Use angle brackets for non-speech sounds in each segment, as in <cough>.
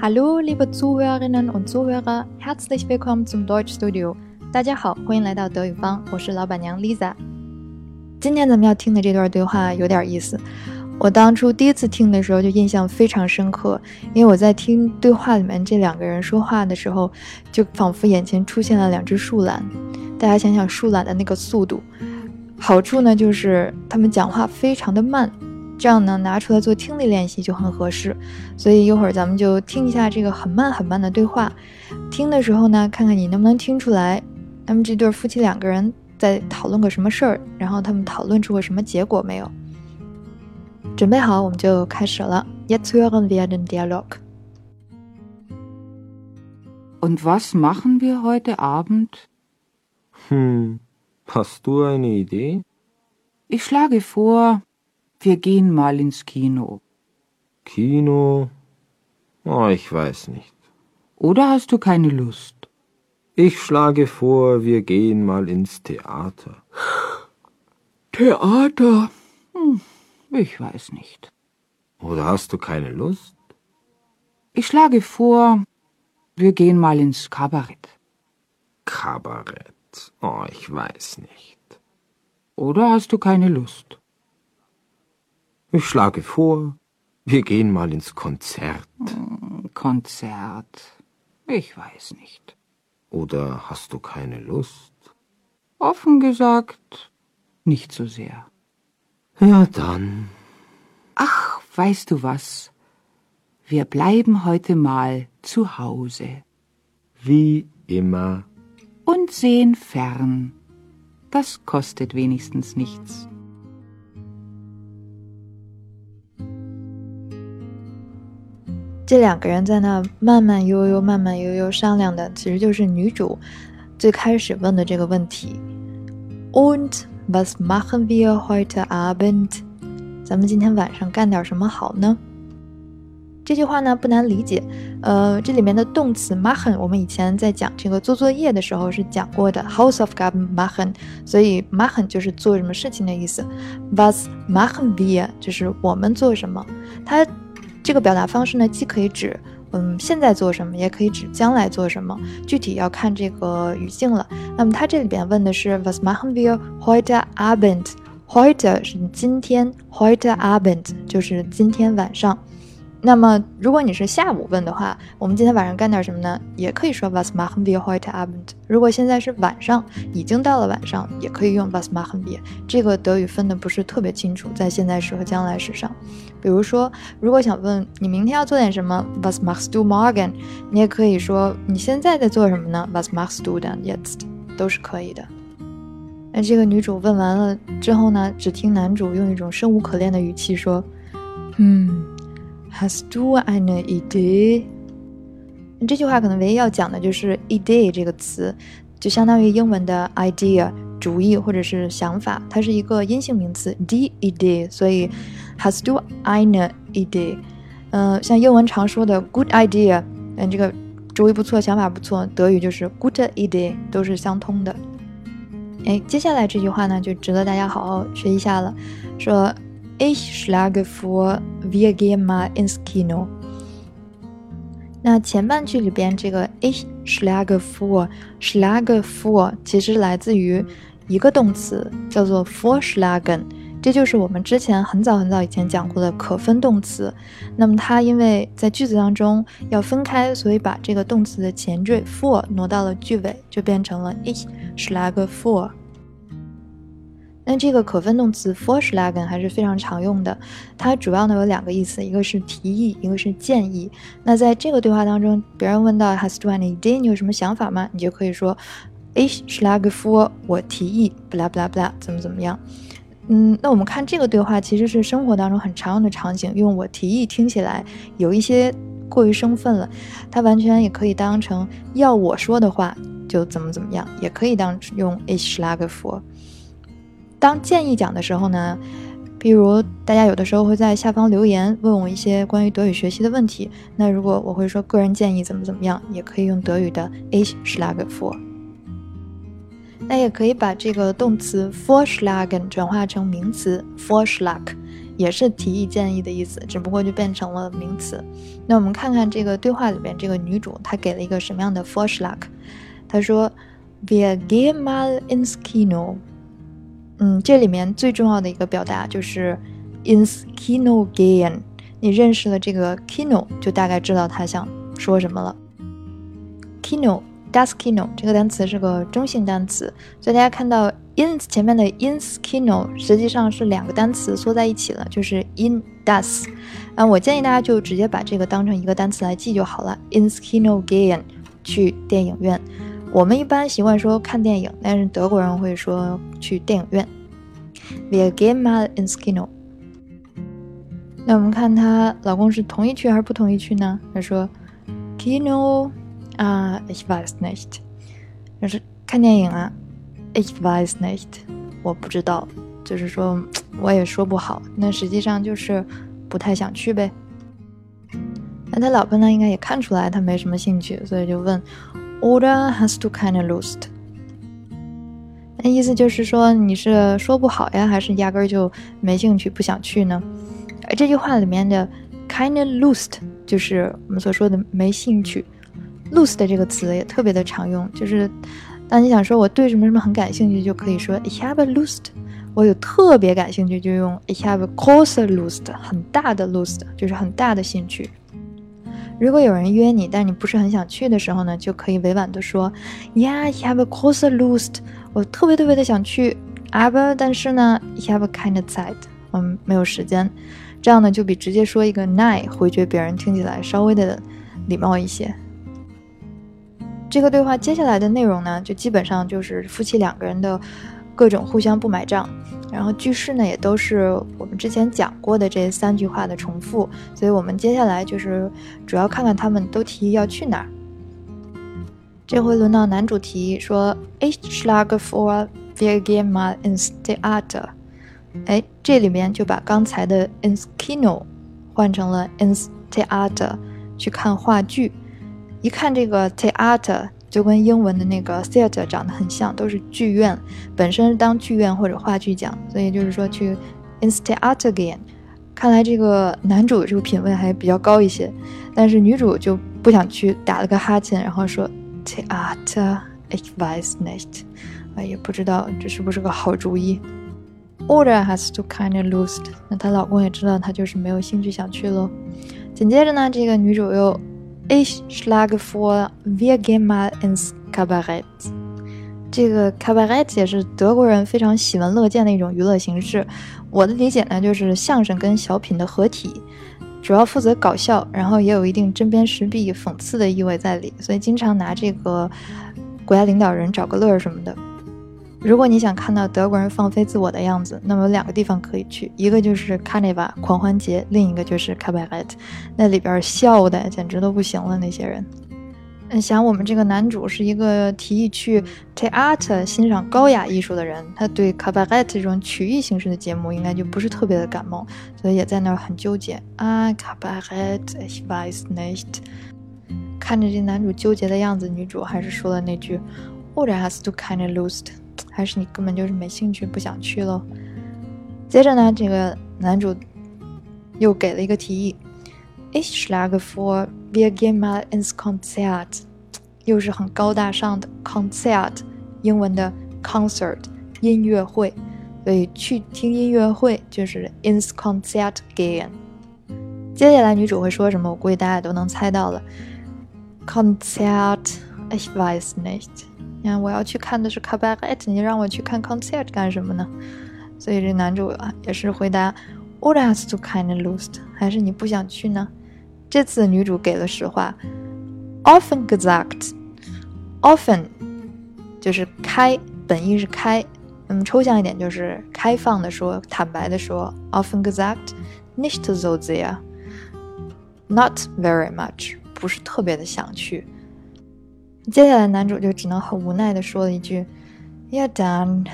Hallo, liebe Zuhörerinnen und Zuhörer, herzlich willkommen zum Deutschstudio。大家好，欢迎来到德语方，我是老板娘 Lisa。今天咱们要听的这段对话有点意思。我当初第一次听的时候就印象非常深刻，因为我在听对话里面这两个人说话的时候，就仿佛眼前出现了两只树懒。大家想想树懒的那个速度，好处呢就是他们讲话非常的慢。这样呢，拿出来做听力练习就很合适。所以一会儿咱们就听一下这个很慢很慢的对话。听的时候呢，看看你能不能听出来，他们这对夫妻两个人在讨论个什么事儿，然后他们讨论出个什么结果没有？准备好，我们就开始了。Jetzt hören wir den Dialog. Und was machen wir heute Abend? Hm, hast du eine Idee? Ich schlage vor, wir gehen mal ins Kino. Kino? Oh, ich weiß nicht. Oder hast du keine Lust? Ich schlage vor, wir gehen mal ins Theater. <gasps> Theater? Hm, ich weiß nicht. Oder hast du keine Lust? Ich schlage vor, wir gehen mal ins Kabarett. Kabarett? Oh, ich weiß nicht. Oder hast du keine Lust? Ich schlage vor, wir gehen mal ins Konzert. Hm, Konzert. Ich weiß nicht. Oder hast du keine Lust? Offen gesagt, nicht so sehr. Ja, dann. Ach, weißt du was? Wir bleiben heute mal zu Hause. Wie immer. Und sehen fern. Das kostet wenigstens nichts. 这两个人在那慢慢悠悠、慢慢悠悠商量的，其实就是女主最开始问的这个问题。Und was machen wir heute Abend？咱们今天晚上干点什么好呢？这句话呢不难理解，呃，这里面的动词 machen，我们以前在讲这个做作业的时候是讲过的，Hausaufgaben machen，所以 machen 就是做什么事情的意思。Was machen wir？就是我们做什么？它。这个表达方式呢，既可以指嗯现在做什么，也可以指将来做什么，具体要看这个语境了。那么它这里边问的是 Was machen wir heute Abend？Heute 是今天，Heute Abend 就是今天晚上。那么，如果你是下午问的话，我们今天晚上干点什么呢？也可以说 Was machen wir heute Abend。如果现在是晚上，已经到了晚上，也可以用 Was machen wir。这个德语分的不是特别清楚，在现在时和将来时上。比如说，如果想问你明天要做点什么，Was machst du morgen？你也可以说你现在在做什么呢？Was machst du denn jetzt？都是可以的。那这个女主问完了之后呢，只听男主用一种生无可恋的语气说：“嗯。” Hast du eine Idee？这句话可能唯一要讲的就是 “idea” 这个词，就相当于英文的 “idea” 主意或者是想法，它是一个阴性名词 “die Idee”，所以 “Hast du eine Idee？” 嗯，像英文常说的 “good idea”，嗯，这个主意不错，想法不错，德语就是 “gute Idee”，都是相通的。哎，接下来这句话呢，就值得大家好好学一下了，说。Ich schlage vor, wir gehen mal ins Kino。那前半句里边这个 ich schlage vor，schlage vor 其实来自于一个动词，叫做 vorschlagen，这就是我们之前很早很早以前讲过的可分动词。那么它因为在句子当中要分开，所以把这个动词的前缀 for 挪到了句尾，就变成了 ich schlage vor。那这个可分动词 forschlagen 还是非常常用的，它主要呢有两个意思，一个是提议，一个是建议。那在这个对话当中，别人问到 Hast du eine Idee？你有什么想法吗？你就可以说 Ich schlage vor，我提议，bla bla bla，怎么怎么样。嗯，那我们看这个对话其实是生活当中很常用的场景，用我提议听起来有一些过于生分了，它完全也可以当成要我说的话就怎么怎么样，也可以当用 Ich schlage vor。当建议讲的时候呢，比如大家有的时候会在下方留言问我一些关于德语学习的问题，那如果我会说个人建议怎么怎么样，也可以用德语的 Ich schlage vor。那也可以把这个动词 vorschlagen 转化成名词 Vorschlag，也是提议建议的意思，只不过就变成了名词。那我们看看这个对话里边，这个女主她给了一个什么样的 Vorschlag？她说：“Wir gehen mal ins Kino。”嗯，这里面最重要的一个表达就是 in skino gain。你认识了这个 Kino，就大概知道他想说什么了。Kino，das Kino 这个单词是个中性单词，所以大家看到 in 前面的 ins Kino 实际上是两个单词缩在一起了，就是 in das。啊，我建议大家就直接把这个当成一个单词来记就好了。in skino gain 去电影院。我们一般习惯说看电影，但是德国人会说去电影院。Wir gehen mal ins Kino。那我们看她老公是同意去还是不同意去呢？他说，Kino 啊，ich weiß nicht，就是看电影啊，ich weiß nicht，我不知道，就是说我也说不好。那实际上就是不太想去呗。那他老婆呢，应该也看出来他没什么兴趣，所以就问，Oder hast du keine Lust？那意思就是说你是说不好呀，还是压根儿就没兴趣不想去呢？而这句话里面的 kind of lost 就是我们所说的没兴趣。lost 这个词也特别的常用，就是当你想说我对什么什么很感兴趣，就可以说 I have a lost。我有特别感兴趣，就用 I have a große Lust，很大的 lust，就是很大的兴趣。如果有人约你，但你不是很想去的时候呢，就可以委婉的说 Yeah, I have a closer list。我特别特别的想去，aber 但是呢，I have a kind of Zeit，嗯，没有时间。这样呢，就比直接说一个 “night” 回绝别人听起来稍微的礼貌一些。这个对话接下来的内容呢，就基本上就是夫妻两个人的各种互相不买账，然后句式呢也都是我们之前讲过的这三句话的重复，所以我们接下来就是主要看看他们都提议要去哪儿。这回轮到男主提议说：“Ich schlage vor, wir gehen mal ins Theater。”哎，这里面就把刚才的 ins Kino 换成了 ins Theater，去看话剧。一看这个 Theater 就跟英文的那个 theater 长得很像，都是剧院，本身当剧院或者话剧讲，所以就是说去 ins Theater gehen。看来这个男主这个品味还比较高一些，但是女主就不想去，打了个哈欠，然后说 Theater，ich weiß nicht，哎，也不知道这是不是个好主意。Order has to kind of lost。那她老公也知道她就是没有兴趣想去喽。紧接着呢，这个女主又，Ich schlage vor, wir gehen mal ins Kabarett。这个 Kabarett 也是德国人非常喜闻乐见的一种娱乐形式。我的理解呢，就是相声跟小品的合体，主要负责搞笑，然后也有一定针砭时弊、讽刺的意味在里，所以经常拿这个国家领导人找个乐儿什么的。如果你想看到德国人放飞自我的样子，那么有两个地方可以去，一个就是 c a r n i v a 狂欢节，另一个就是 Cabaret，那里边笑的简直都不行了。那些人，嗯，想我们这个男主是一个提议去 Theater 欣赏高雅艺术的人，他对 Cabaret 这种曲艺形式的节目应该就不是特别的感冒，所以也在那儿很纠结啊。Cabaret，ich weiß nicht。看着这男主纠结的样子，女主还是说了那句，Oder hast du keine Lust？还是你根本就是没兴趣，不想去喽。接着呢，这个男主又给了一个提议：Ich schlage vor, wir gehen mal ins Konzert。又是很高大上的 Konzert，英文的 concert，音乐会。所以去听音乐会就是 ins Konzert gehen。接下来女主会说什么？我估计大家都能猜到了。Konzert，ich weiß nicht。你看，我要去看的是 Cabaret，你让我去看 concert 干什么呢？所以这男主啊也是回答 o d hast du keine Lust？还是你不想去呢？这次女主给了实话，Often gesagt，often 就是开，本意是开，嗯，抽象一点就是开放的说，坦白的说，Often gesagt，nicht so sehr，not very much，不是特别的想去。接下来，男主就只能很无奈的说了一句：“Yeah, done。”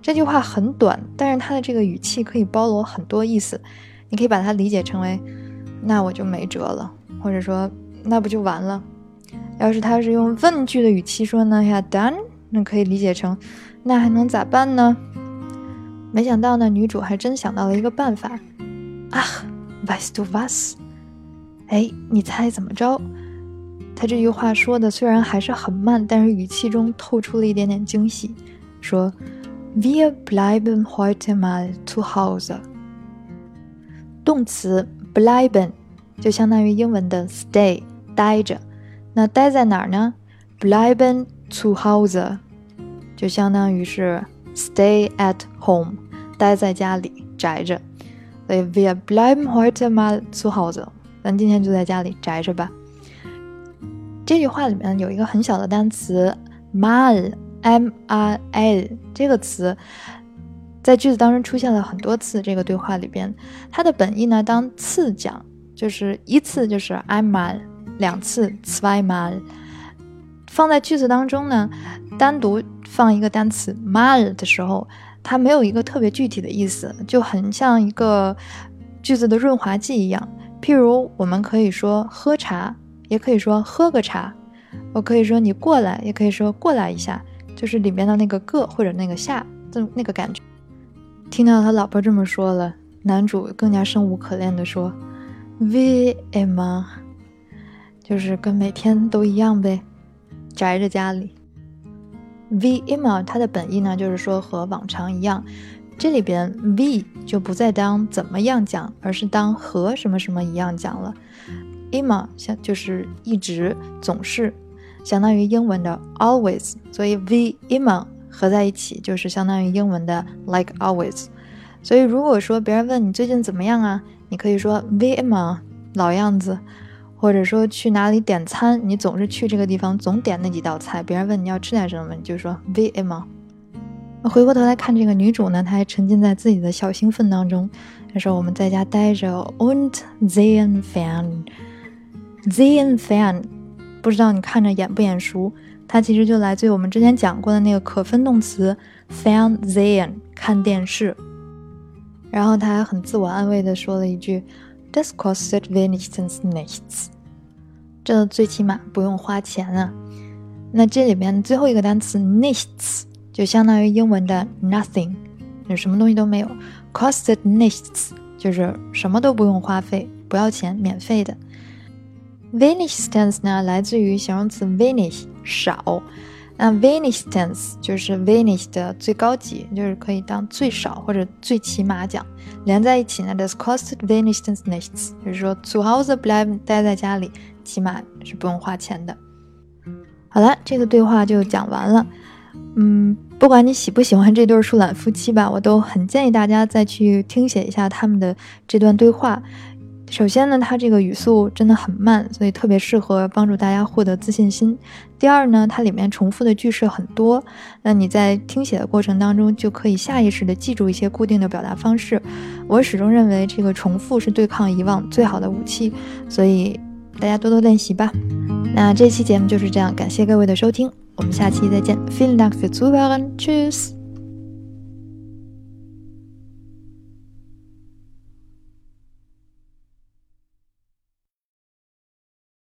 这句话很短，但是他的这个语气可以包罗很多意思。你可以把它理解成为：“那我就没辙了。”或者说：“那不就完了？”要是他是用问句的语气说呢，Yeah, done，那可以理解成：“那还能咋办呢没想到呢，女主还真想到了一个办法。啊，weißt du was？哎，你猜怎么着？他这句话说的虽然还是很慢，但是语气中透出了一点点惊喜，说：“Wir bleiben heute mal zu Hause。”动词 bleiben 就相当于英文的 stay，待着。那待在哪儿呢？bleiben zu Hause 就相当于是 stay at home，待在家里宅着。所以 wir bleiben heute mal zu Hause，咱今天就在家里宅着吧。这句话里面有一个很小的单词 mal，m a l 这个词在句子当中出现了很多次。这个对话里边，它的本意呢，当次讲，就是一次就是 einmal，两次 zweimal。放在句子当中呢，单独放一个单词 mal 的时候，它没有一个特别具体的意思，就很像一个句子的润滑剂一样。譬如，我们可以说喝茶。也可以说喝个茶，我可以说你过来，也可以说过来一下，就是里面的那个个或者那个下，这那个感觉。听到他老婆这么说了，男主更加生无可恋的说：“Vem 吗就是跟每天都一样呗，宅着家里。”Wie immer，它的本意呢，就是说和往常一样。这里边 V 就不再当怎么样讲，而是当和什么什么一样讲了。，ima 像就是一直总是，相当于英文的 always，所以 we immer 合在一起就是相当于英文的 like always。所以如果说别人问你最近怎么样啊，你可以说 we immer 老样子，或者说去哪里点餐，你总是去这个地方总点那几道菜，别人问你要吃点什么，你就说 we immer。回过头来看这个女主呢，她还沉浸在自己的小兴奋当中。她说我们在家待着，und sehen fern。Sehen fan，不知道你看着眼不眼熟？它其实就来自于我们之前讲过的那个可分动词 Fernsehen，看电视。然后他还很自我安慰的说了一句：“Das kostet wenigstens nichts。”这最起码不用花钱啊。那这里边最后一个单词 nichts 就相当于英文的 nothing，就什么东西都没有。Kostet nichts 就是什么都不用花费，不要钱，免费的。Wenigstens 呢，来自于形容词 wenig 少，那 wenigstens 就是 wenig 的最高级，就是可以当最少或者最起码讲，连在一起呢，das kostet wenigstens nichts，就是说 zu Hause bleiben 待在家里，起码是不用花钱的。好了，这个对话就讲完了。嗯，不管你喜不喜欢这对树懒夫妻吧，我都很建议大家再去听写一下他们的这段对话。首先呢，它这个语速真的很慢，所以特别适合帮助大家获得自信心。第二呢，它里面重复的句式很多，那你在听写的过程当中就可以下意识的记住一些固定的表达方式。我始终认为这个重复是对抗遗忘最好的武器，所以大家多多练习吧。那这期节目就是这样，感谢各位的收听，我们下期再见。Vielen Dank fürs Zuhören, Tschüss。